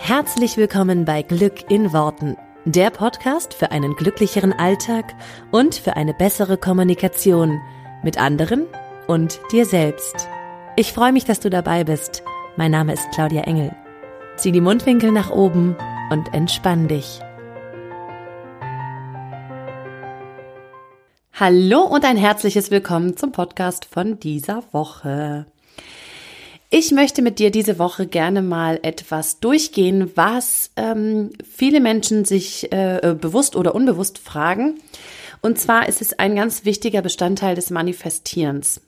Herzlich willkommen bei Glück in Worten, der Podcast für einen glücklicheren Alltag und für eine bessere Kommunikation mit anderen und dir selbst. Ich freue mich, dass du dabei bist. Mein Name ist Claudia Engel. Zieh die Mundwinkel nach oben und entspann dich. Hallo und ein herzliches Willkommen zum Podcast von dieser Woche. Ich möchte mit dir diese Woche gerne mal etwas durchgehen, was ähm, viele Menschen sich äh, äh, bewusst oder unbewusst fragen. Und zwar ist es ein ganz wichtiger Bestandteil des Manifestierens.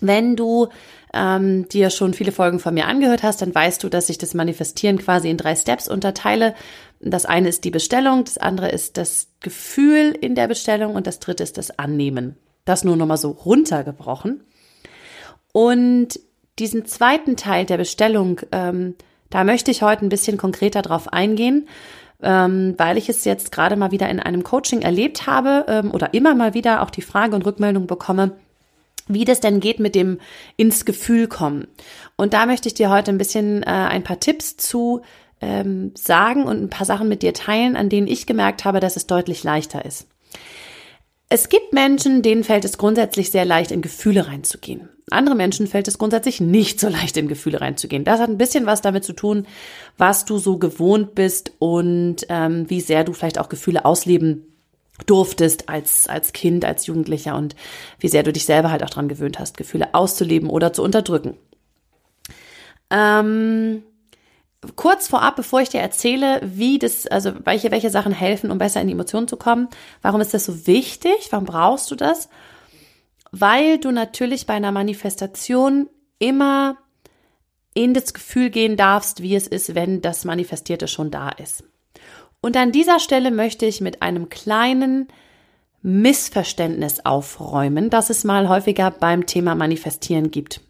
Wenn du ähm, dir schon viele Folgen von mir angehört hast, dann weißt du, dass ich das Manifestieren quasi in drei Steps unterteile. Das eine ist die Bestellung, das andere ist das Gefühl in der Bestellung und das dritte ist das Annehmen. Das nur nochmal so runtergebrochen. Und diesen zweiten Teil der Bestellung, ähm, da möchte ich heute ein bisschen konkreter drauf eingehen, ähm, weil ich es jetzt gerade mal wieder in einem Coaching erlebt habe ähm, oder immer mal wieder auch die Frage und Rückmeldung bekomme, wie das denn geht mit dem ins Gefühl kommen. Und da möchte ich dir heute ein bisschen äh, ein paar Tipps zu ähm, sagen und ein paar Sachen mit dir teilen, an denen ich gemerkt habe, dass es deutlich leichter ist. Es gibt Menschen, denen fällt es grundsätzlich sehr leicht, in Gefühle reinzugehen. Andere Menschen fällt es grundsätzlich nicht so leicht, in Gefühle reinzugehen. Das hat ein bisschen was damit zu tun, was du so gewohnt bist und ähm, wie sehr du vielleicht auch Gefühle ausleben durftest als, als Kind, als Jugendlicher und wie sehr du dich selber halt auch dran gewöhnt hast, Gefühle auszuleben oder zu unterdrücken. Ähm, kurz vorab, bevor ich dir erzähle, wie das, also welche, welche Sachen helfen, um besser in die Emotionen zu kommen, warum ist das so wichtig? Warum brauchst du das? Weil du natürlich bei einer Manifestation immer in das Gefühl gehen darfst, wie es ist, wenn das Manifestierte schon da ist. Und an dieser Stelle möchte ich mit einem kleinen Missverständnis aufräumen, das es mal häufiger beim Thema Manifestieren gibt.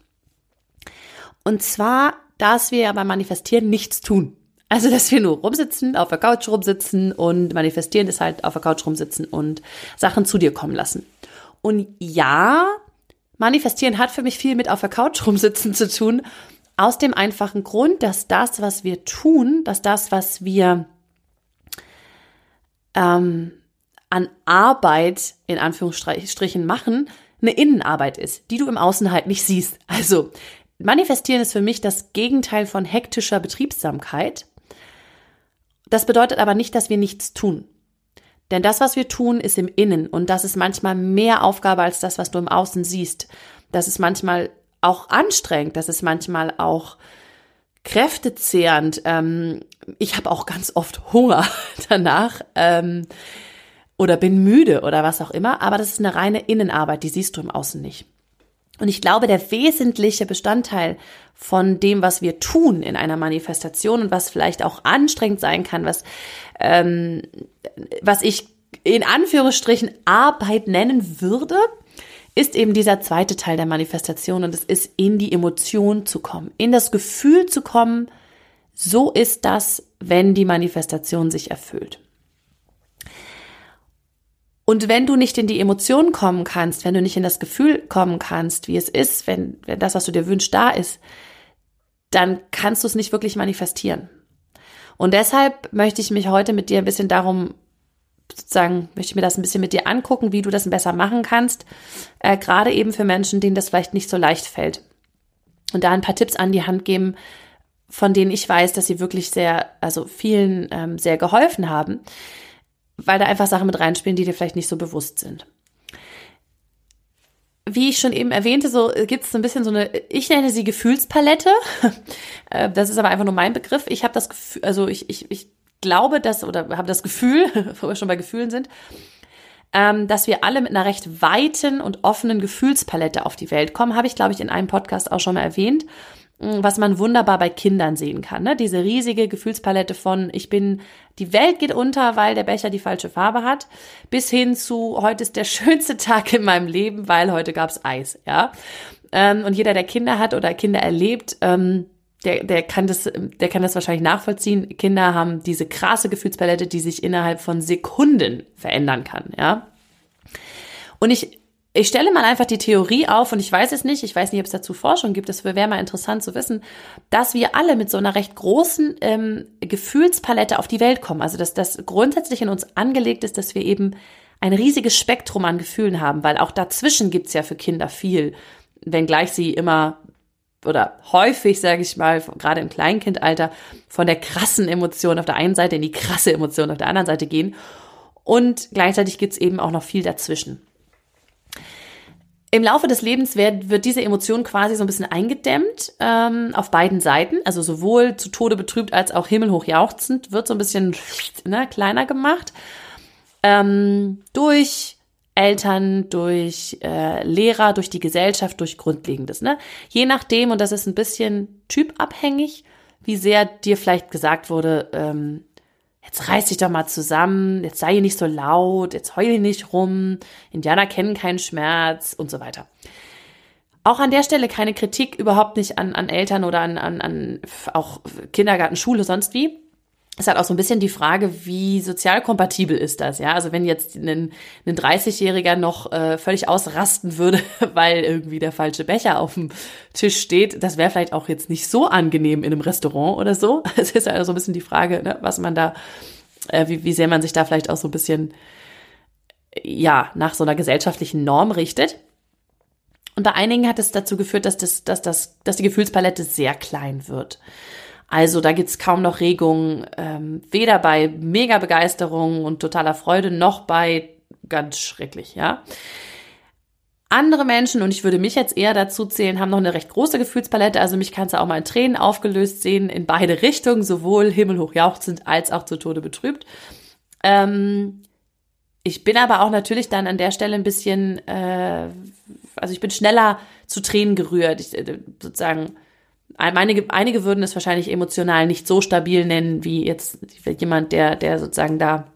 Und zwar dass wir beim Manifestieren nichts tun. Also, dass wir nur rumsitzen, auf der Couch rumsitzen und manifestieren ist halt auf der Couch rumsitzen und Sachen zu dir kommen lassen. Und ja, manifestieren hat für mich viel mit auf der Couch rumsitzen zu tun, aus dem einfachen Grund, dass das, was wir tun, dass das, was wir ähm, an Arbeit in Anführungsstrichen machen, eine Innenarbeit ist, die du im Außen halt nicht siehst. Also Manifestieren ist für mich das Gegenteil von hektischer Betriebsamkeit. Das bedeutet aber nicht, dass wir nichts tun. Denn das, was wir tun, ist im Innen und das ist manchmal mehr Aufgabe als das, was du im Außen siehst. Das ist manchmal auch anstrengend, das ist manchmal auch kräftezehrend. Ähm, ich habe auch ganz oft Hunger danach ähm, oder bin müde oder was auch immer, aber das ist eine reine Innenarbeit, die siehst du im Außen nicht. Und ich glaube, der wesentliche Bestandteil von dem, was wir tun in einer Manifestation und was vielleicht auch anstrengend sein kann, was, ähm, was ich in Anführungsstrichen Arbeit nennen würde, ist eben dieser zweite Teil der Manifestation und es ist in die Emotion zu kommen, in das Gefühl zu kommen, so ist das, wenn die Manifestation sich erfüllt. Und wenn du nicht in die Emotionen kommen kannst, wenn du nicht in das Gefühl kommen kannst, wie es ist, wenn, wenn das, was du dir wünschst, da ist, dann kannst du es nicht wirklich manifestieren. Und deshalb möchte ich mich heute mit dir ein bisschen darum, sozusagen, möchte ich mir das ein bisschen mit dir angucken, wie du das besser machen kannst, äh, gerade eben für Menschen, denen das vielleicht nicht so leicht fällt. Und da ein paar Tipps an die Hand geben, von denen ich weiß, dass sie wirklich sehr, also vielen ähm, sehr geholfen haben weil da einfach Sachen mit reinspielen, die dir vielleicht nicht so bewusst sind. Wie ich schon eben erwähnte, so gibt es so ein bisschen so eine, ich nenne sie Gefühlspalette. Äh, das ist aber einfach nur mein Begriff. Ich habe das Gefühl, also ich, ich, ich glaube, dass, oder habe das Gefühl, wo wir schon bei Gefühlen sind, ähm, dass wir alle mit einer recht weiten und offenen Gefühlspalette auf die Welt kommen, habe ich, glaube ich, in einem Podcast auch schon mal erwähnt. Mm, was man wunderbar bei Kindern sehen kann. Ne? Diese riesige Gefühlspalette von ich bin, die Welt geht unter, weil der Becher die falsche Farbe hat, bis hin zu heute ist der schönste Tag in meinem Leben, weil heute gab's Eis. Ja, ähm, und jeder, der Kinder hat oder Kinder erlebt, ähm, der, der kann das, der kann das wahrscheinlich nachvollziehen. Kinder haben diese krasse Gefühlspalette, die sich innerhalb von Sekunden verändern kann. Ja, und ich ich stelle mal einfach die Theorie auf und ich weiß es nicht, ich weiß nicht, ob es dazu Forschung gibt, das wäre mal interessant zu wissen, dass wir alle mit so einer recht großen ähm, Gefühlspalette auf die Welt kommen. Also dass das grundsätzlich in uns angelegt ist, dass wir eben ein riesiges Spektrum an Gefühlen haben, weil auch dazwischen gibt's ja für Kinder viel, wenngleich sie immer oder häufig, sage ich mal, gerade im Kleinkindalter, von der krassen Emotion auf der einen Seite in die krasse Emotion auf der anderen Seite gehen. Und gleichzeitig gibt's eben auch noch viel dazwischen. Im Laufe des Lebens wird, wird diese Emotion quasi so ein bisschen eingedämmt ähm, auf beiden Seiten, also sowohl zu Tode betrübt als auch himmelhoch jauchzend, wird so ein bisschen ne, kleiner gemacht ähm, durch Eltern, durch äh, Lehrer, durch die Gesellschaft, durch Grundlegendes. Ne? Je nachdem, und das ist ein bisschen typabhängig, wie sehr dir vielleicht gesagt wurde, ähm, jetzt reiß dich doch mal zusammen, jetzt sei hier nicht so laut, jetzt heul hier nicht rum, Indianer kennen keinen Schmerz und so weiter. Auch an der Stelle keine Kritik überhaupt nicht an, an Eltern oder an, an, an auch Kindergarten, Schule, sonst wie. Es hat auch so ein bisschen die Frage, wie sozial kompatibel ist das, ja? Also wenn jetzt ein, ein 30-Jähriger noch äh, völlig ausrasten würde, weil irgendwie der falsche Becher auf dem Tisch steht, das wäre vielleicht auch jetzt nicht so angenehm in einem Restaurant oder so. Es ist also so ein bisschen die Frage, ne, was man da, äh, wie, wie sehr man sich da vielleicht auch so ein bisschen, ja, nach so einer gesellschaftlichen Norm richtet. Und bei einigen hat es dazu geführt, dass, das, dass, das, dass die Gefühlspalette sehr klein wird. Also da gibt's kaum noch Regungen, ähm, weder bei mega Begeisterung und totaler Freude noch bei ganz schrecklich, ja. Andere Menschen, und ich würde mich jetzt eher dazu zählen, haben noch eine recht große Gefühlspalette. Also mich kannst du auch mal in Tränen aufgelöst sehen, in beide Richtungen, sowohl himmelhoch jauchzend als auch zu Tode betrübt. Ähm, ich bin aber auch natürlich dann an der Stelle ein bisschen, äh, also ich bin schneller zu Tränen gerührt. Ich, äh, sozusagen, Einige, einige würden es wahrscheinlich emotional nicht so stabil nennen, wie jetzt jemand, der, der sozusagen da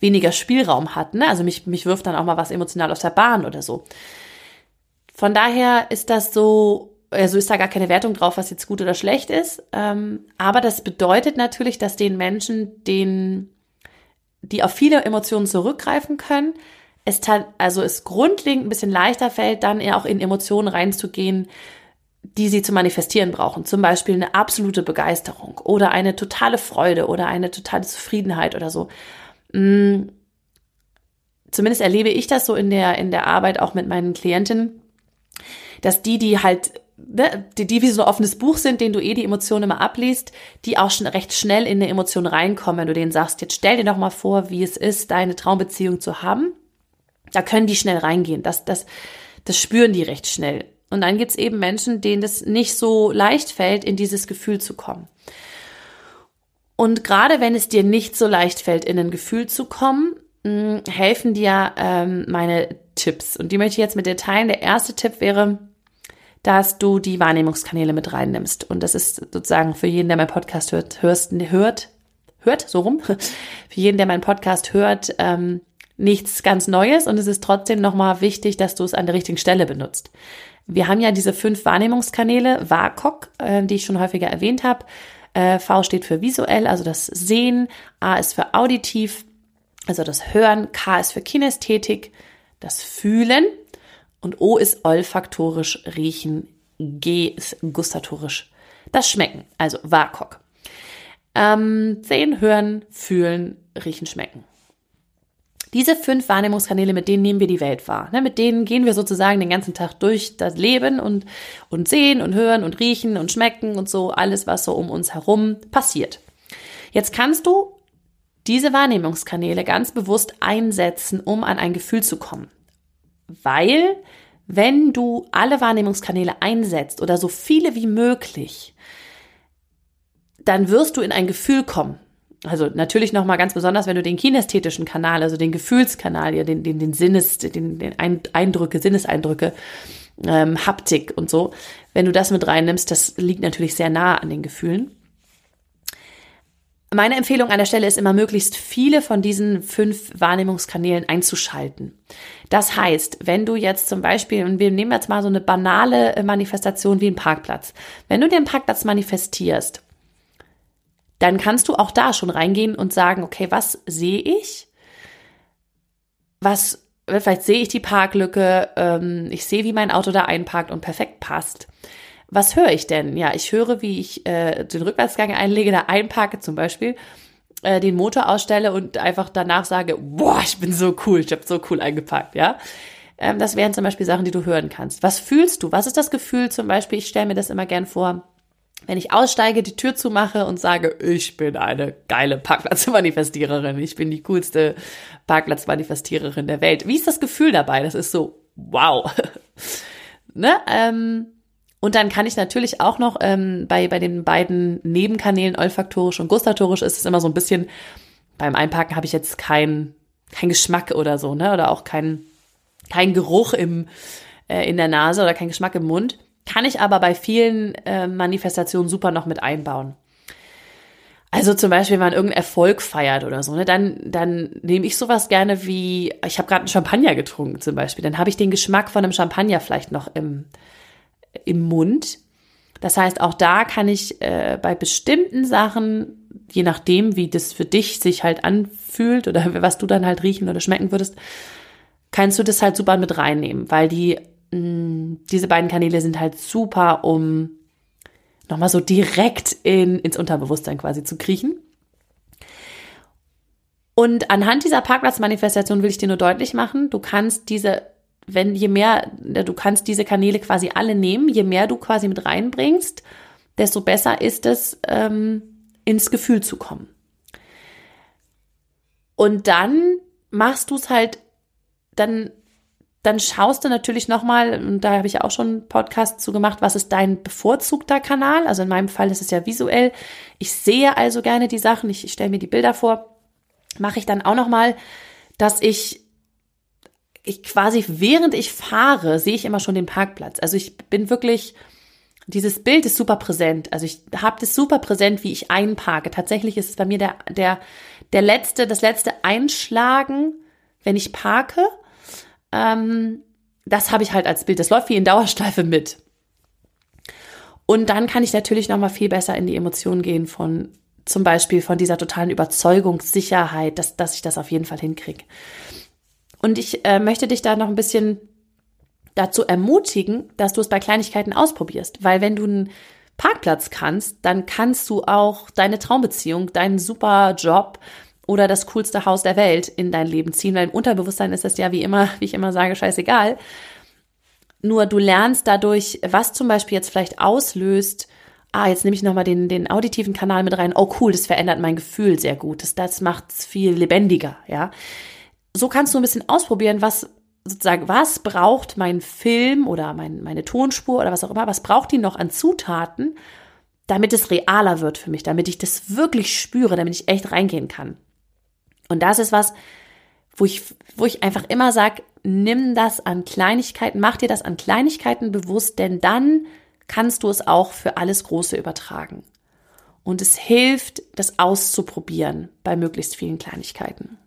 weniger Spielraum hat. Ne? Also mich, mich wirft dann auch mal was emotional aus der Bahn oder so. Von daher ist das so, also ist da gar keine Wertung drauf, was jetzt gut oder schlecht ist. Ähm, aber das bedeutet natürlich, dass den Menschen, den, die auf viele Emotionen zurückgreifen können, es also es grundlegend ein bisschen leichter fällt, dann eher auch in Emotionen reinzugehen, die sie zu manifestieren brauchen. Zum Beispiel eine absolute Begeisterung oder eine totale Freude oder eine totale Zufriedenheit oder so. Mm, zumindest erlebe ich das so in der, in der Arbeit auch mit meinen Klientinnen, dass die, die halt, ne, die, die wie so ein offenes Buch sind, denen du eh die Emotionen immer abliest, die auch schon recht schnell in eine Emotion reinkommen, wenn du denen sagst, jetzt stell dir doch mal vor, wie es ist, deine Traumbeziehung zu haben. Da können die schnell reingehen. Das, das, das spüren die recht schnell. Und dann gibt's eben Menschen, denen es nicht so leicht fällt, in dieses Gefühl zu kommen. Und gerade wenn es dir nicht so leicht fällt, in ein Gefühl zu kommen, hm, helfen dir ähm, meine Tipps. Und die möchte ich jetzt mit dir teilen. Der erste Tipp wäre, dass du die Wahrnehmungskanäle mit reinnimmst. Und das ist sozusagen für jeden, der meinen Podcast hört, hörst, hört, hört, so rum, für jeden, der meinen Podcast hört, ähm, nichts ganz Neues. Und es ist trotzdem nochmal wichtig, dass du es an der richtigen Stelle benutzt. Wir haben ja diese fünf Wahrnehmungskanäle, WAKOK, äh, die ich schon häufiger erwähnt habe. Äh, v steht für visuell, also das Sehen. A ist für auditiv, also das Hören. K ist für Kinästhetik, das Fühlen. Und O ist olfaktorisch, Riechen. G ist gustatorisch, das Schmecken, also WAKOK. Ähm, sehen, hören, fühlen, riechen, schmecken. Diese fünf Wahrnehmungskanäle, mit denen nehmen wir die Welt wahr. Ne? Mit denen gehen wir sozusagen den ganzen Tag durch das Leben und, und sehen und hören und riechen und schmecken und so alles, was so um uns herum passiert. Jetzt kannst du diese Wahrnehmungskanäle ganz bewusst einsetzen, um an ein Gefühl zu kommen. Weil, wenn du alle Wahrnehmungskanäle einsetzt oder so viele wie möglich, dann wirst du in ein Gefühl kommen. Also natürlich nochmal ganz besonders, wenn du den kinästhetischen Kanal, also den Gefühlskanal, ja, den, den, den Sinnes, den, den Eindrücke, Sinneseindrücke, ähm, Haptik und so, wenn du das mit reinnimmst, das liegt natürlich sehr nah an den Gefühlen. Meine Empfehlung an der Stelle ist immer, möglichst viele von diesen fünf Wahrnehmungskanälen einzuschalten. Das heißt, wenn du jetzt zum Beispiel, und wir nehmen jetzt mal so eine banale Manifestation wie einen Parkplatz, wenn du den Parkplatz manifestierst dann kannst du auch da schon reingehen und sagen, okay, was sehe ich? Was vielleicht sehe ich die Parklücke, ähm, ich sehe, wie mein Auto da einparkt und perfekt passt. Was höre ich denn? Ja, ich höre, wie ich äh, den Rückwärtsgang einlege, da einparke zum Beispiel, äh, den Motor ausstelle und einfach danach sage, boah, ich bin so cool, ich habe so cool eingepackt, ja. Ähm, das wären zum Beispiel Sachen, die du hören kannst. Was fühlst du? Was ist das Gefühl zum Beispiel? Ich stelle mir das immer gern vor, wenn ich aussteige, die Tür zumache und sage, ich bin eine geile Parkplatzmanifestiererin, ich bin die coolste Parkplatzmanifestiererin der Welt. Wie ist das Gefühl dabei? Das ist so, wow. ne? Ähm, und dann kann ich natürlich auch noch ähm, bei, bei den beiden Nebenkanälen olfaktorisch und gustatorisch ist es immer so ein bisschen, beim Einparken habe ich jetzt keinen kein Geschmack oder so, ne? Oder auch keinen kein Geruch im, äh, in der Nase oder kein Geschmack im Mund. Kann ich aber bei vielen äh, Manifestationen super noch mit einbauen. Also zum Beispiel, wenn man irgendeinen Erfolg feiert oder so, ne, dann, dann nehme ich sowas gerne wie, ich habe gerade einen Champagner getrunken zum Beispiel, dann habe ich den Geschmack von einem Champagner vielleicht noch im, im Mund. Das heißt, auch da kann ich äh, bei bestimmten Sachen, je nachdem, wie das für dich sich halt anfühlt oder was du dann halt riechen oder schmecken würdest, kannst du das halt super mit reinnehmen, weil die diese beiden Kanäle sind halt super, um nochmal so direkt in, ins Unterbewusstsein quasi zu kriechen. Und anhand dieser Parkplatzmanifestation will ich dir nur deutlich machen, du kannst diese, wenn je mehr, du kannst diese Kanäle quasi alle nehmen, je mehr du quasi mit reinbringst, desto besser ist es, ähm, ins Gefühl zu kommen. Und dann machst du es halt, dann dann schaust du natürlich nochmal, und da habe ich auch schon einen Podcast zu gemacht, was ist dein bevorzugter Kanal? Also in meinem Fall ist es ja visuell. Ich sehe also gerne die Sachen, ich, ich stelle mir die Bilder vor. Mache ich dann auch nochmal, dass ich, ich quasi während ich fahre, sehe ich immer schon den Parkplatz. Also ich bin wirklich, dieses Bild ist super präsent. Also ich habe das super präsent, wie ich einparke. Tatsächlich ist es bei mir der, der, der letzte, das letzte Einschlagen, wenn ich parke ähm, das habe ich halt als Bild. Das läuft wie in Dauerschleife mit. Und dann kann ich natürlich noch mal viel besser in die Emotionen gehen von zum Beispiel von dieser totalen Überzeugungssicherheit, dass, dass ich das auf jeden Fall hinkriege. Und ich äh, möchte dich da noch ein bisschen dazu ermutigen, dass du es bei Kleinigkeiten ausprobierst. Weil wenn du einen Parkplatz kannst, dann kannst du auch deine Traumbeziehung, deinen super Job, oder das coolste Haus der Welt in dein Leben ziehen, weil im Unterbewusstsein ist das ja wie immer, wie ich immer sage, scheißegal. Nur du lernst dadurch, was zum Beispiel jetzt vielleicht auslöst, ah, jetzt nehme ich nochmal den, den auditiven Kanal mit rein, oh cool, das verändert mein Gefühl sehr gut, das, das macht es viel lebendiger, ja. So kannst du ein bisschen ausprobieren, was sozusagen, was braucht mein Film oder mein, meine Tonspur oder was auch immer, was braucht die noch an Zutaten, damit es realer wird für mich, damit ich das wirklich spüre, damit ich echt reingehen kann. Und das ist was, wo ich, wo ich einfach immer sage, nimm das an Kleinigkeiten, mach dir das an Kleinigkeiten bewusst, denn dann kannst du es auch für alles Große übertragen. Und es hilft, das auszuprobieren bei möglichst vielen Kleinigkeiten.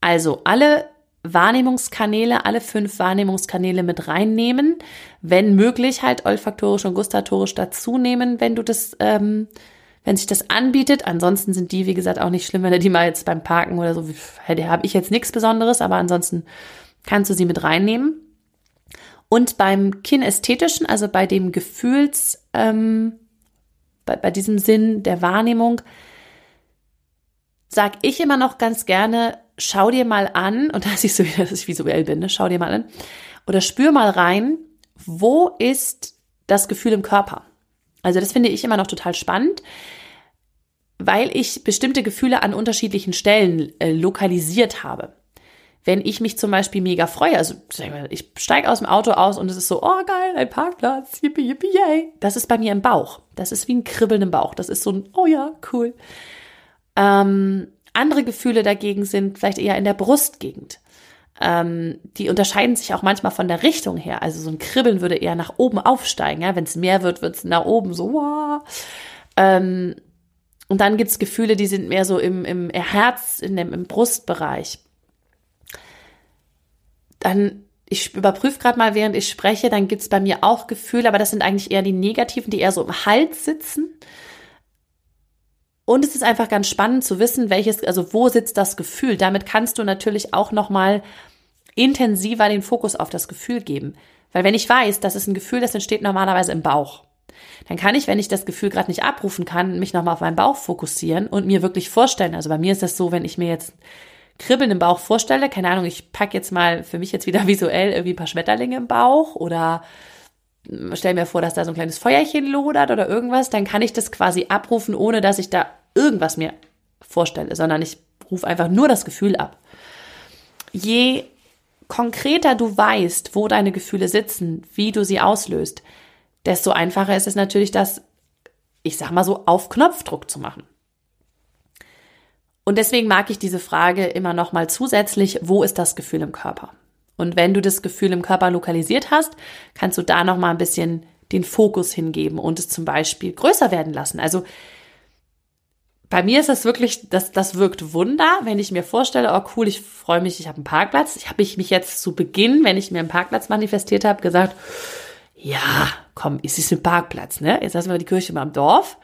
Also alle Wahrnehmungskanäle, alle fünf Wahrnehmungskanäle mit reinnehmen, wenn möglich halt olfaktorisch und gustatorisch dazu nehmen, wenn du das ähm, wenn sich das anbietet. Ansonsten sind die, wie gesagt, auch nicht schlimm, wenn du die mal jetzt beim Parken oder so, hätte, habe ich jetzt nichts Besonderes, aber ansonsten kannst du sie mit reinnehmen. Und beim Kinästhetischen, also bei dem Gefühls, ähm, bei, bei diesem Sinn der Wahrnehmung, sag ich immer noch ganz gerne, schau dir mal an, und da siehst du wieder, dass ich visuell bin, ne? schau dir mal an, oder spür mal rein, wo ist das Gefühl im Körper? Also das finde ich immer noch total spannend, weil ich bestimmte Gefühle an unterschiedlichen Stellen äh, lokalisiert habe. Wenn ich mich zum Beispiel mega freue, also ich steige aus dem Auto aus und es ist so, oh geil, ein Parkplatz, yippie, yippie, yay. Das ist bei mir im Bauch. Das ist wie ein Kribbeln im Bauch. Das ist so ein, oh ja, cool. Ähm, andere Gefühle dagegen sind vielleicht eher in der Brustgegend. Ähm, die unterscheiden sich auch manchmal von der Richtung her. Also so ein Kribbeln würde eher nach oben aufsteigen. Ja? Wenn es mehr wird, wird es nach oben so. Wow. Ähm, und dann gibt's Gefühle, die sind mehr so im, im Herz, in dem, im Brustbereich. Dann, ich überprüfe gerade mal, während ich spreche, dann gibt's bei mir auch Gefühle, aber das sind eigentlich eher die negativen, die eher so im Hals sitzen. Und es ist einfach ganz spannend zu wissen, welches, also wo sitzt das Gefühl. Damit kannst du natürlich auch nochmal intensiver den Fokus auf das Gefühl geben. Weil wenn ich weiß, das ist ein Gefühl, das entsteht normalerweise im Bauch, dann kann ich, wenn ich das Gefühl gerade nicht abrufen kann, mich nochmal auf meinen Bauch fokussieren und mir wirklich vorstellen. Also bei mir ist das so, wenn ich mir jetzt Kribbeln im Bauch vorstelle, keine Ahnung, ich packe jetzt mal für mich jetzt wieder visuell irgendwie ein paar Schmetterlinge im Bauch oder stell mir vor, dass da so ein kleines Feuerchen lodert oder irgendwas, dann kann ich das quasi abrufen, ohne dass ich da irgendwas mir vorstelle, sondern ich rufe einfach nur das Gefühl ab. Je konkreter du weißt, wo deine Gefühle sitzen, wie du sie auslöst, desto einfacher ist es natürlich, das, ich sag mal so, auf Knopfdruck zu machen. Und deswegen mag ich diese Frage immer noch mal zusätzlich, wo ist das Gefühl im Körper? Und wenn du das Gefühl im Körper lokalisiert hast, kannst du da noch mal ein bisschen den Fokus hingeben und es zum Beispiel größer werden lassen. Also bei mir ist das wirklich, das, das wirkt Wunder, wenn ich mir vorstelle, oh cool, ich freue mich, ich habe einen Parkplatz. Ich habe mich jetzt zu Beginn, wenn ich mir einen Parkplatz manifestiert habe, gesagt, ja, komm, es ist ein Parkplatz, ne? Jetzt lassen wir die Kirche mal im Dorf.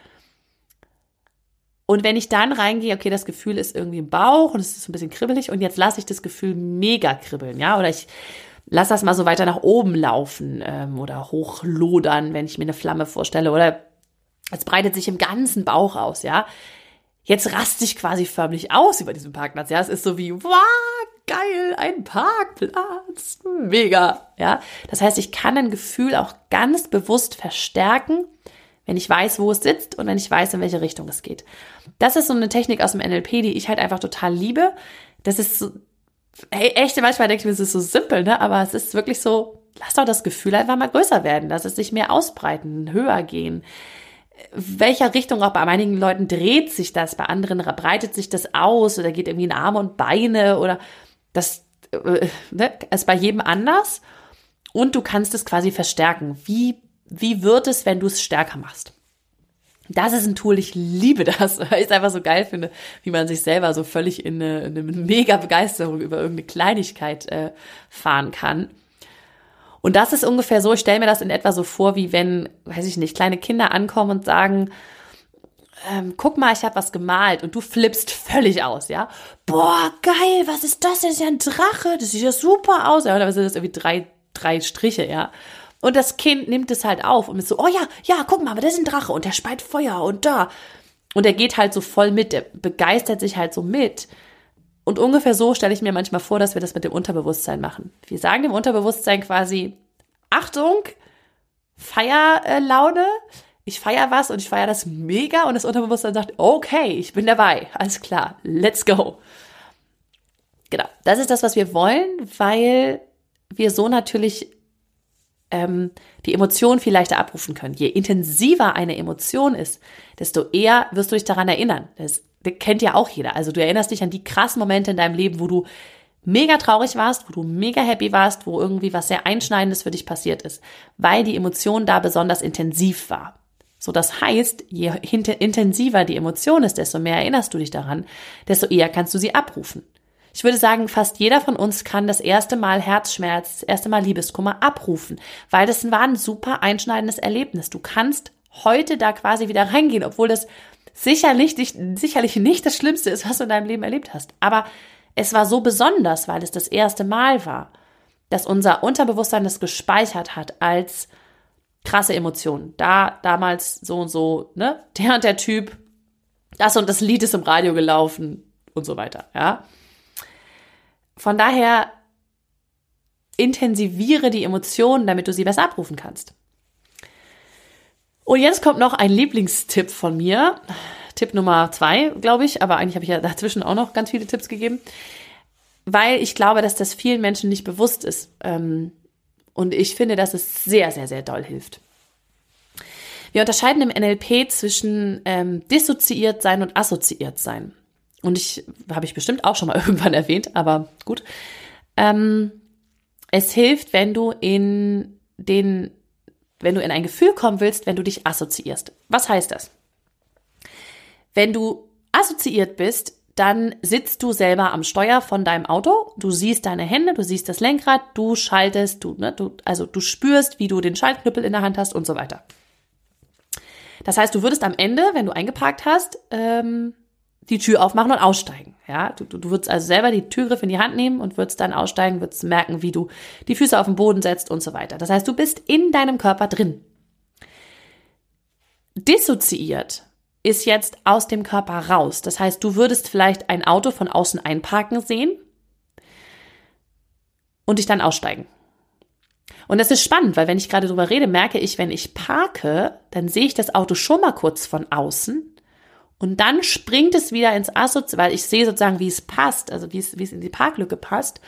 Und wenn ich dann reingehe, okay, das Gefühl ist irgendwie im Bauch und es ist ein bisschen kribbelig und jetzt lasse ich das Gefühl mega kribbeln, ja, oder ich lasse das mal so weiter nach oben laufen ähm, oder hochlodern, wenn ich mir eine Flamme vorstelle oder es breitet sich im ganzen Bauch aus, ja. Jetzt raste ich quasi förmlich aus über diesen Parkplatz, ja. Es ist so wie, wow, geil, ein Parkplatz, mega, ja. Das heißt, ich kann ein Gefühl auch ganz bewusst verstärken, wenn ich weiß, wo es sitzt und wenn ich weiß, in welche Richtung es geht. Das ist so eine Technik aus dem NLP, die ich halt einfach total liebe. Das ist so, hey, echt, manchmal denke ich mir, es ist so simpel, ne? Aber es ist wirklich so, lass doch das Gefühl einfach mal größer werden, lass es sich mehr ausbreiten, höher gehen. Welcher Richtung auch bei einigen Leuten dreht sich das, bei anderen breitet sich das aus oder geht irgendwie in Arme und Beine oder das äh, ne, ist bei jedem anders. Und du kannst es quasi verstärken. Wie wie wird es, wenn du es stärker machst? Das ist ein Tool, ich liebe das, weil ich es einfach so geil finde, wie man sich selber so völlig in eine, eine mega Begeisterung über irgendeine Kleinigkeit äh, fahren kann. Und das ist ungefähr so, ich stelle mir das in etwa so vor, wie wenn, weiß ich nicht, kleine Kinder ankommen und sagen, ähm, guck mal, ich habe was gemalt und du flippst völlig aus, ja? Boah, geil, was ist das? Das ist ja ein Drache, das sieht ja super aus. Ja, oder sind das irgendwie drei, drei Striche, ja? Und das Kind nimmt es halt auf und ist so, oh ja, ja, guck mal, aber das ist ein Drache und der speit Feuer und da. Und er geht halt so voll mit, der begeistert sich halt so mit. Und ungefähr so stelle ich mir manchmal vor, dass wir das mit dem Unterbewusstsein machen. Wir sagen dem Unterbewusstsein quasi, Achtung, Feierlaune, ich feier was und ich feier das mega und das Unterbewusstsein sagt, okay, ich bin dabei, alles klar, let's go. Genau, das ist das, was wir wollen, weil wir so natürlich ähm, die Emotion viel leichter abrufen können. Je intensiver eine Emotion ist, desto eher wirst du dich daran erinnern. Das kennt ja auch jeder. Also du erinnerst dich an die krassen Momente in deinem Leben, wo du mega traurig warst, wo du mega happy warst, wo irgendwie was sehr Einschneidendes für dich passiert ist, weil die Emotion da besonders intensiv war. So, das heißt, je intensiver die Emotion ist, desto mehr erinnerst du dich daran, desto eher kannst du sie abrufen. Ich würde sagen, fast jeder von uns kann das erste Mal Herzschmerz, das erste Mal Liebeskummer abrufen, weil das war ein super einschneidendes Erlebnis. Du kannst heute da quasi wieder reingehen, obwohl das sicherlich nicht, sicherlich nicht das Schlimmste ist, was du in deinem Leben erlebt hast. Aber es war so besonders, weil es das erste Mal war, dass unser Unterbewusstsein das gespeichert hat als krasse Emotionen. Da damals so und so, ne, der und der Typ, das und das Lied ist im Radio gelaufen und so weiter, ja. Von daher intensiviere die Emotionen, damit du sie besser abrufen kannst. Und jetzt kommt noch ein Lieblingstipp von mir. Tipp Nummer zwei, glaube ich, aber eigentlich habe ich ja dazwischen auch noch ganz viele Tipps gegeben, weil ich glaube, dass das vielen Menschen nicht bewusst ist. Ähm, und ich finde, dass es sehr, sehr, sehr doll hilft. Wir unterscheiden im NLP zwischen ähm, dissoziiert sein und assoziiert sein und ich habe ich bestimmt auch schon mal irgendwann erwähnt, aber gut. Ähm, es hilft, wenn du in den, wenn du in ein Gefühl kommen willst, wenn du dich assoziierst. Was heißt das? Wenn du assoziiert bist, dann sitzt du selber am Steuer von deinem Auto, du siehst deine Hände, du siehst das Lenkrad, du schaltest, du, ne, du, also du spürst, wie du den Schaltknüppel in der Hand hast und so weiter. Das heißt, du würdest am Ende, wenn du eingeparkt hast, ähm, die Tür aufmachen und aussteigen. Ja, du, du, du würdest also selber die Türgriff in die Hand nehmen und würdest dann aussteigen, würdest merken, wie du die Füße auf den Boden setzt und so weiter. Das heißt, du bist in deinem Körper drin. Dissoziiert ist jetzt aus dem Körper raus. Das heißt, du würdest vielleicht ein Auto von außen einparken sehen und dich dann aussteigen. Und das ist spannend, weil wenn ich gerade drüber rede, merke ich, wenn ich parke, dann sehe ich das Auto schon mal kurz von außen und dann springt es wieder ins Assozi, weil ich sehe sozusagen, wie es passt, also wie es, wie es in die Parklücke passt.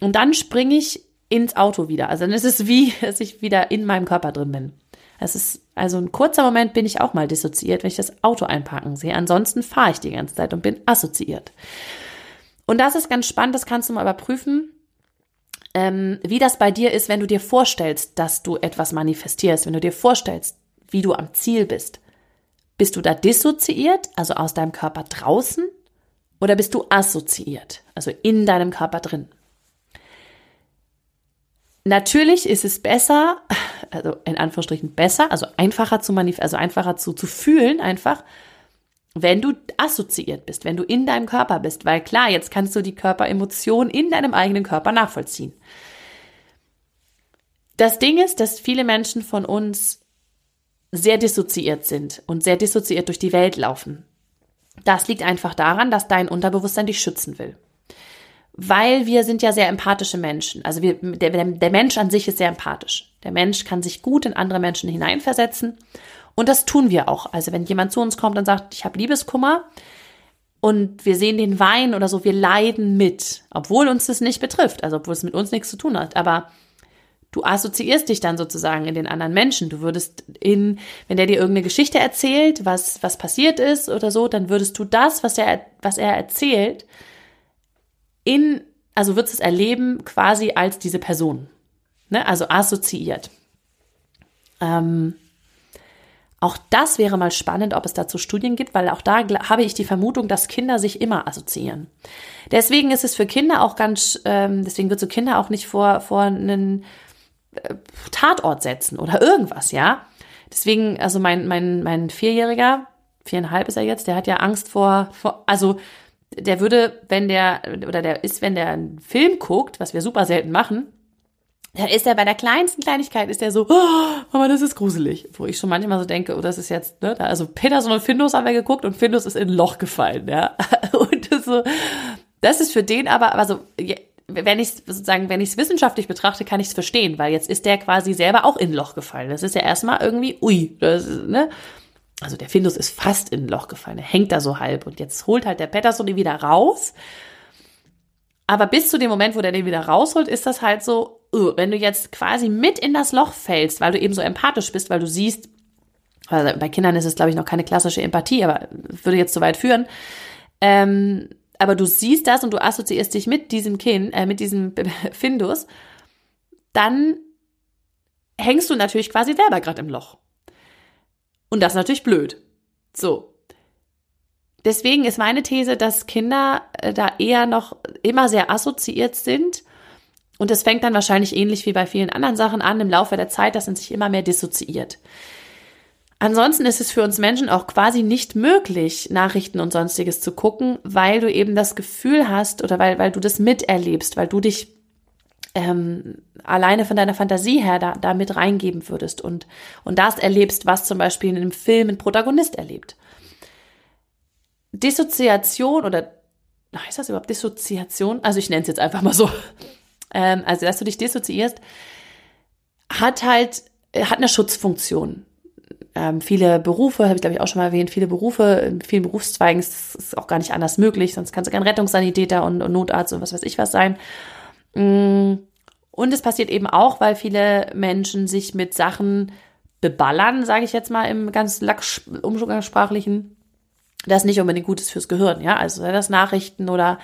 Und dann springe ich ins Auto wieder. Also dann ist es wie, dass ich wieder in meinem Körper drin bin. Es ist also ein kurzer Moment bin ich auch mal dissoziiert, wenn ich das Auto einparken sehe. Ansonsten fahre ich die ganze Zeit und bin assoziiert. Und das ist ganz spannend, das kannst du mal überprüfen ähm, wie das bei dir ist, wenn du dir vorstellst, dass du etwas manifestierst, wenn du dir vorstellst, wie du am Ziel bist. Bist du da dissoziiert, also aus deinem Körper draußen, oder bist du assoziiert, also in deinem Körper drin? Natürlich ist es besser, also in Anführungsstrichen besser, also einfacher zu manif also einfacher zu, zu fühlen, einfach, wenn du assoziiert bist, wenn du in deinem Körper bist, weil klar, jetzt kannst du die Körperemotion in deinem eigenen Körper nachvollziehen. Das Ding ist, dass viele Menschen von uns sehr dissoziiert sind und sehr dissoziiert durch die Welt laufen. Das liegt einfach daran, dass dein Unterbewusstsein dich schützen will. Weil wir sind ja sehr empathische Menschen. Also wir, der, der Mensch an sich ist sehr empathisch. Der Mensch kann sich gut in andere Menschen hineinversetzen und das tun wir auch. Also wenn jemand zu uns kommt und sagt, ich habe Liebeskummer und wir sehen den Wein oder so, wir leiden mit, obwohl uns das nicht betrifft, also obwohl es mit uns nichts zu tun hat. Aber du assoziierst dich dann sozusagen in den anderen Menschen. Du würdest in, wenn der dir irgendeine Geschichte erzählt, was, was passiert ist oder so, dann würdest du das, was er, was er erzählt, in, also würdest es erleben quasi als diese Person. Ne? Also assoziiert. Ähm, auch das wäre mal spannend, ob es dazu Studien gibt, weil auch da habe ich die Vermutung, dass Kinder sich immer assoziieren. Deswegen ist es für Kinder auch ganz, ähm, deswegen wird so Kinder auch nicht vor, vor einen Tatort setzen oder irgendwas, ja. Deswegen, also mein, mein, mein Vierjähriger, viereinhalb ist er jetzt, der hat ja Angst vor, vor also der würde, wenn der, oder der ist, wenn der einen Film guckt, was wir super selten machen, da ist er bei der kleinsten Kleinigkeit, ist er so, oh, Mama, das ist gruselig. Wo ich schon manchmal so denke, oh, das ist jetzt, ne, also Peterson und Findus haben wir geguckt und Findus ist in ein Loch gefallen, ja. Und das so, das ist für den aber, also, wenn ich sozusagen, wenn ich es wissenschaftlich betrachte, kann ich es verstehen, weil jetzt ist der quasi selber auch in Loch gefallen. Das ist ja erstmal irgendwie, ui, das, ne? Also der Findus ist fast in Loch gefallen, er hängt da so halb und jetzt holt halt der Peterson ihn wieder raus. Aber bis zu dem Moment, wo der den wieder rausholt, ist das halt so, uh, wenn du jetzt quasi mit in das Loch fällst, weil du eben so empathisch bist, weil du siehst, also bei Kindern ist es, glaube ich, noch keine klassische Empathie, aber würde jetzt zu weit führen. Ähm, aber du siehst das und du assoziierst dich mit diesem Kind, äh, mit diesem Findus, dann hängst du natürlich quasi selber gerade im Loch. Und das ist natürlich blöd. So. Deswegen ist meine These, dass Kinder äh, da eher noch immer sehr assoziiert sind und es fängt dann wahrscheinlich ähnlich wie bei vielen anderen Sachen an im Laufe der Zeit, dass man sich immer mehr dissoziiert. Ansonsten ist es für uns Menschen auch quasi nicht möglich, Nachrichten und sonstiges zu gucken, weil du eben das Gefühl hast oder weil, weil du das miterlebst, weil du dich ähm, alleine von deiner Fantasie her da, da mit reingeben würdest und, und das erlebst, was zum Beispiel in einem Film ein Protagonist erlebt. Dissoziation oder heißt das überhaupt Dissoziation? Also ich nenne es jetzt einfach mal so ähm, also dass du dich dissoziierst, hat halt, hat eine Schutzfunktion. Ähm, viele Berufe, habe ich glaube ich auch schon mal erwähnt, viele Berufe, in vielen Berufszweigen ist es auch gar nicht anders möglich, sonst kannst du kein Rettungssanitäter und, und Notarzt und was weiß ich was sein. Mm, und es passiert eben auch, weil viele Menschen sich mit Sachen beballern, sage ich jetzt mal im ganz umgangssprachlichen, das nicht unbedingt gut ist fürs Gehirn, ja, also das Nachrichten oder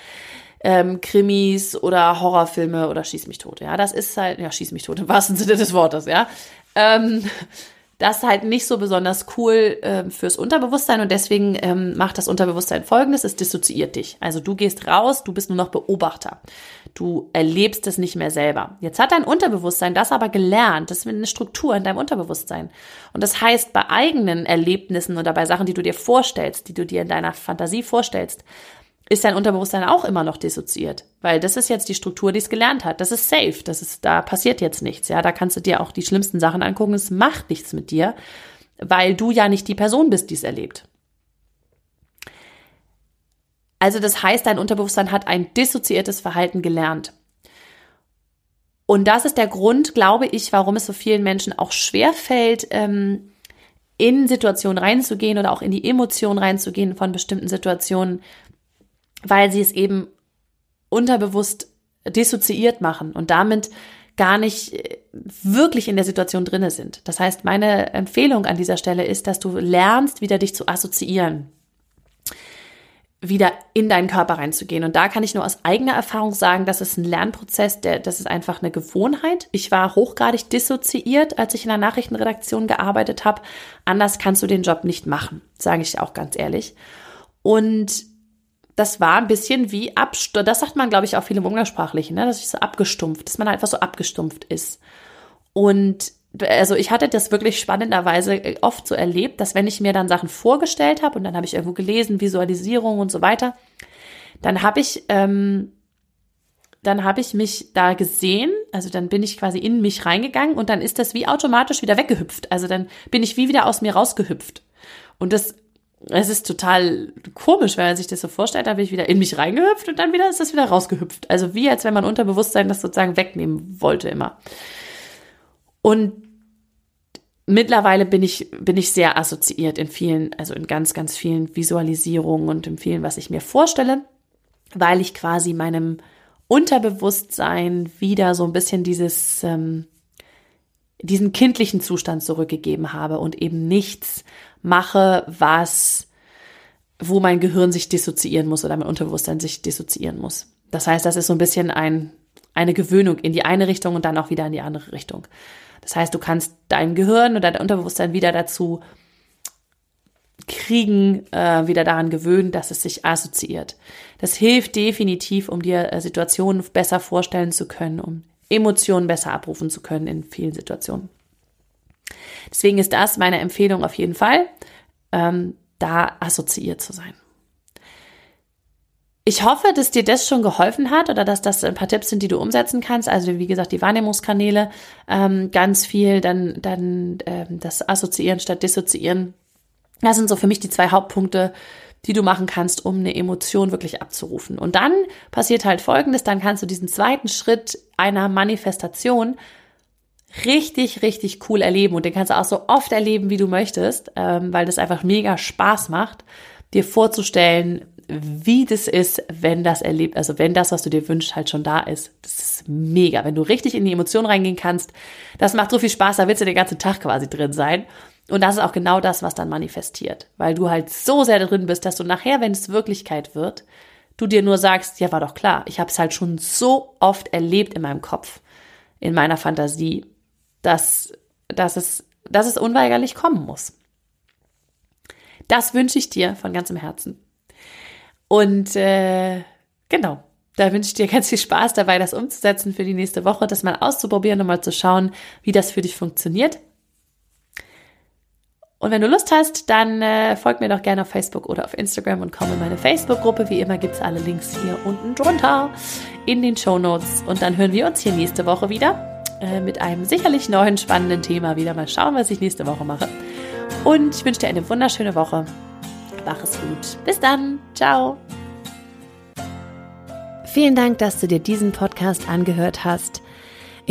ähm, Krimis oder Horrorfilme oder Schieß mich tot. Ja, das ist halt, ja, Schieß mich tot im wahrsten Sinne des Wortes, ja. Ähm, Das ist halt nicht so besonders cool äh, fürs Unterbewusstsein und deswegen ähm, macht das Unterbewusstsein folgendes, es dissoziiert dich. Also du gehst raus, du bist nur noch Beobachter. Du erlebst es nicht mehr selber. Jetzt hat dein Unterbewusstsein das aber gelernt. Das ist eine Struktur in deinem Unterbewusstsein. Und das heißt, bei eigenen Erlebnissen oder bei Sachen, die du dir vorstellst, die du dir in deiner Fantasie vorstellst, ist dein Unterbewusstsein auch immer noch dissoziiert. Weil das ist jetzt die Struktur, die es gelernt hat. Das ist safe. Das ist, da passiert jetzt nichts. Ja, da kannst du dir auch die schlimmsten Sachen angucken. Es macht nichts mit dir, weil du ja nicht die Person bist, die es erlebt. Also das heißt, dein Unterbewusstsein hat ein dissoziiertes Verhalten gelernt. Und das ist der Grund, glaube ich, warum es so vielen Menschen auch schwer fällt, ähm, in Situationen reinzugehen oder auch in die Emotionen reinzugehen von bestimmten Situationen, weil sie es eben unterbewusst dissoziiert machen und damit gar nicht äh, wirklich in der Situation drinne sind. Das heißt, meine Empfehlung an dieser Stelle ist, dass du lernst, wieder dich zu assoziieren, wieder in deinen Körper reinzugehen. Und da kann ich nur aus eigener Erfahrung sagen, das ist ein Lernprozess, der, das ist einfach eine Gewohnheit. Ich war hochgradig dissoziiert, als ich in der Nachrichtenredaktion gearbeitet habe. Anders kannst du den Job nicht machen, sage ich auch ganz ehrlich. Und das war ein bisschen wie abstumpft. Das sagt man, glaube ich, auch viel im Umgangssprachlichen, ne? dass ich so abgestumpft, dass man einfach so abgestumpft ist. Und also ich hatte das wirklich spannenderweise äh, oft so erlebt, dass wenn ich mir dann Sachen vorgestellt habe und dann habe ich irgendwo gelesen, Visualisierung und so weiter, dann habe ich, ähm, dann habe ich mich da gesehen, also dann bin ich quasi in mich reingegangen und dann ist das wie automatisch wieder weggehüpft. Also dann bin ich wie wieder aus mir rausgehüpft. Und das es ist total komisch, wenn man sich das so vorstellt, da bin ich wieder in mich reingehüpft und dann wieder ist das wieder rausgehüpft. Also wie als wenn man Unterbewusstsein das sozusagen wegnehmen wollte immer. Und mittlerweile bin ich, bin ich sehr assoziiert in vielen, also in ganz, ganz vielen Visualisierungen und in vielen, was ich mir vorstelle, weil ich quasi meinem Unterbewusstsein wieder so ein bisschen dieses, ähm, diesen kindlichen Zustand zurückgegeben habe und eben nichts mache, was, wo mein Gehirn sich dissoziieren muss oder mein Unterbewusstsein sich dissoziieren muss. Das heißt, das ist so ein bisschen ein, eine Gewöhnung in die eine Richtung und dann auch wieder in die andere Richtung. Das heißt, du kannst dein Gehirn oder dein Unterbewusstsein wieder dazu kriegen, äh, wieder daran gewöhnen, dass es sich assoziiert. Das hilft definitiv, um dir äh, Situationen besser vorstellen zu können, um Emotionen besser abrufen zu können in vielen Situationen. Deswegen ist das meine Empfehlung auf jeden Fall, ähm, da assoziiert zu sein. Ich hoffe, dass dir das schon geholfen hat oder dass das ein paar Tipps sind, die du umsetzen kannst. Also wie gesagt, die Wahrnehmungskanäle ähm, ganz viel, dann, dann ähm, das Assoziieren statt Dissoziieren. Das sind so für mich die zwei Hauptpunkte, die du machen kannst, um eine Emotion wirklich abzurufen. Und dann passiert halt Folgendes, dann kannst du diesen zweiten Schritt einer Manifestation richtig, richtig cool erleben und den kannst du auch so oft erleben, wie du möchtest, ähm, weil das einfach mega Spaß macht, dir vorzustellen, wie das ist, wenn das erlebt, also wenn das, was du dir wünschst, halt schon da ist. Das ist mega. Wenn du richtig in die Emotionen reingehen kannst, das macht so viel Spaß, da willst du den ganzen Tag quasi drin sein. Und das ist auch genau das, was dann manifestiert, weil du halt so sehr drin bist, dass du nachher, wenn es Wirklichkeit wird, du dir nur sagst, ja, war doch klar, ich habe es halt schon so oft erlebt in meinem Kopf, in meiner Fantasie dass, dass, es, dass es unweigerlich kommen muss. Das wünsche ich dir von ganzem Herzen. Und äh, genau, da wünsche ich dir ganz viel Spaß dabei, das umzusetzen für die nächste Woche, das mal auszuprobieren und mal zu schauen, wie das für dich funktioniert. Und wenn du Lust hast, dann äh, folg mir doch gerne auf Facebook oder auf Instagram und komm in meine Facebook-Gruppe. Wie immer gibt es alle Links hier unten drunter in den Show Notes. Und dann hören wir uns hier nächste Woche wieder. Äh, mit einem sicherlich neuen spannenden Thema wieder. Mal schauen, was ich nächste Woche mache. Und ich wünsche dir eine wunderschöne Woche. Mach es gut. Bis dann. Ciao. Vielen Dank, dass du dir diesen Podcast angehört hast.